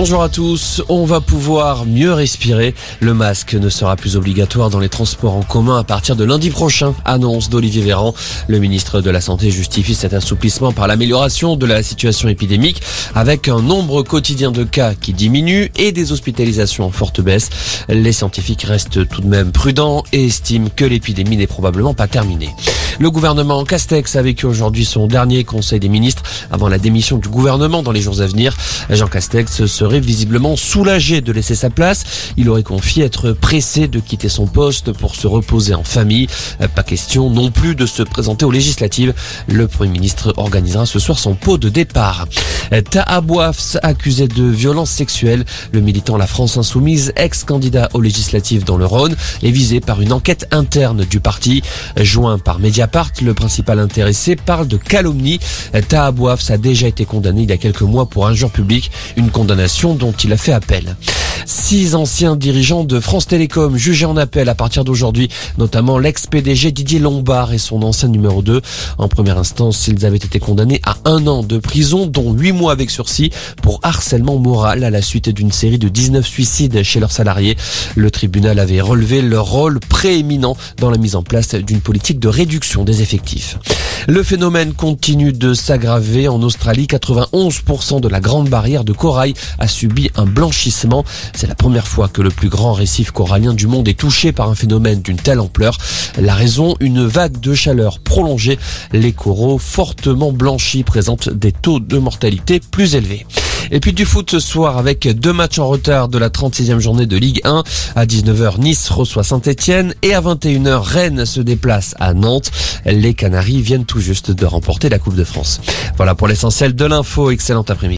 Bonjour à tous, on va pouvoir mieux respirer. Le masque ne sera plus obligatoire dans les transports en commun à partir de lundi prochain, annonce d'Olivier Véran. Le ministre de la Santé justifie cet assouplissement par l'amélioration de la situation épidémique avec un nombre quotidien de cas qui diminue et des hospitalisations en forte baisse. Les scientifiques restent tout de même prudents et estiment que l'épidémie n'est probablement pas terminée. Le gouvernement Castex a vécu aujourd'hui son dernier conseil des ministres avant la démission du gouvernement dans les jours à venir. Jean Castex serait visiblement soulagé de laisser sa place. Il aurait confié être pressé de quitter son poste pour se reposer en famille. Pas question non plus de se présenter aux législatives. Le Premier ministre organisera ce soir son pot de départ. Taha accusé de violence sexuelle. Le militant La France Insoumise, ex-candidat aux législatives dans le Rhône, est visé par une enquête interne du parti. Joint par Mediapart, le principal intéressé parle de calomnie. Taha a déjà été condamné il y a quelques mois pour injure publique, une condamnation dont il a fait appel. Six anciens dirigeants de France Télécom jugés en appel à partir d'aujourd'hui, notamment l'ex-PDG Didier Lombard et son ancien numéro 2. En première instance, ils avaient été condamnés à un an de prison, dont huit mois avec sursis pour harcèlement moral à la suite d'une série de 19 suicides chez leurs salariés. Le tribunal avait relevé leur rôle prééminent dans la mise en place d'une politique de réduction des effectifs. Le phénomène continue de s'aggraver. En Australie, 91% de la grande barrière de corail a subi un blanchissement. C'est la première fois que le plus grand récif corallien du monde est touché par un phénomène d'une telle ampleur. La raison, une vague de chaleur prolongée. Les coraux fortement blanchis présentent des taux de mortalité plus élevés. Et puis du foot ce soir avec deux matchs en retard de la 36e journée de Ligue 1. À 19h, Nice reçoit Saint-Etienne et à 21h, Rennes se déplace à Nantes. Les Canaries viennent tout juste de remporter la Coupe de France. Voilà pour l'essentiel de l'info. Excellent après-midi.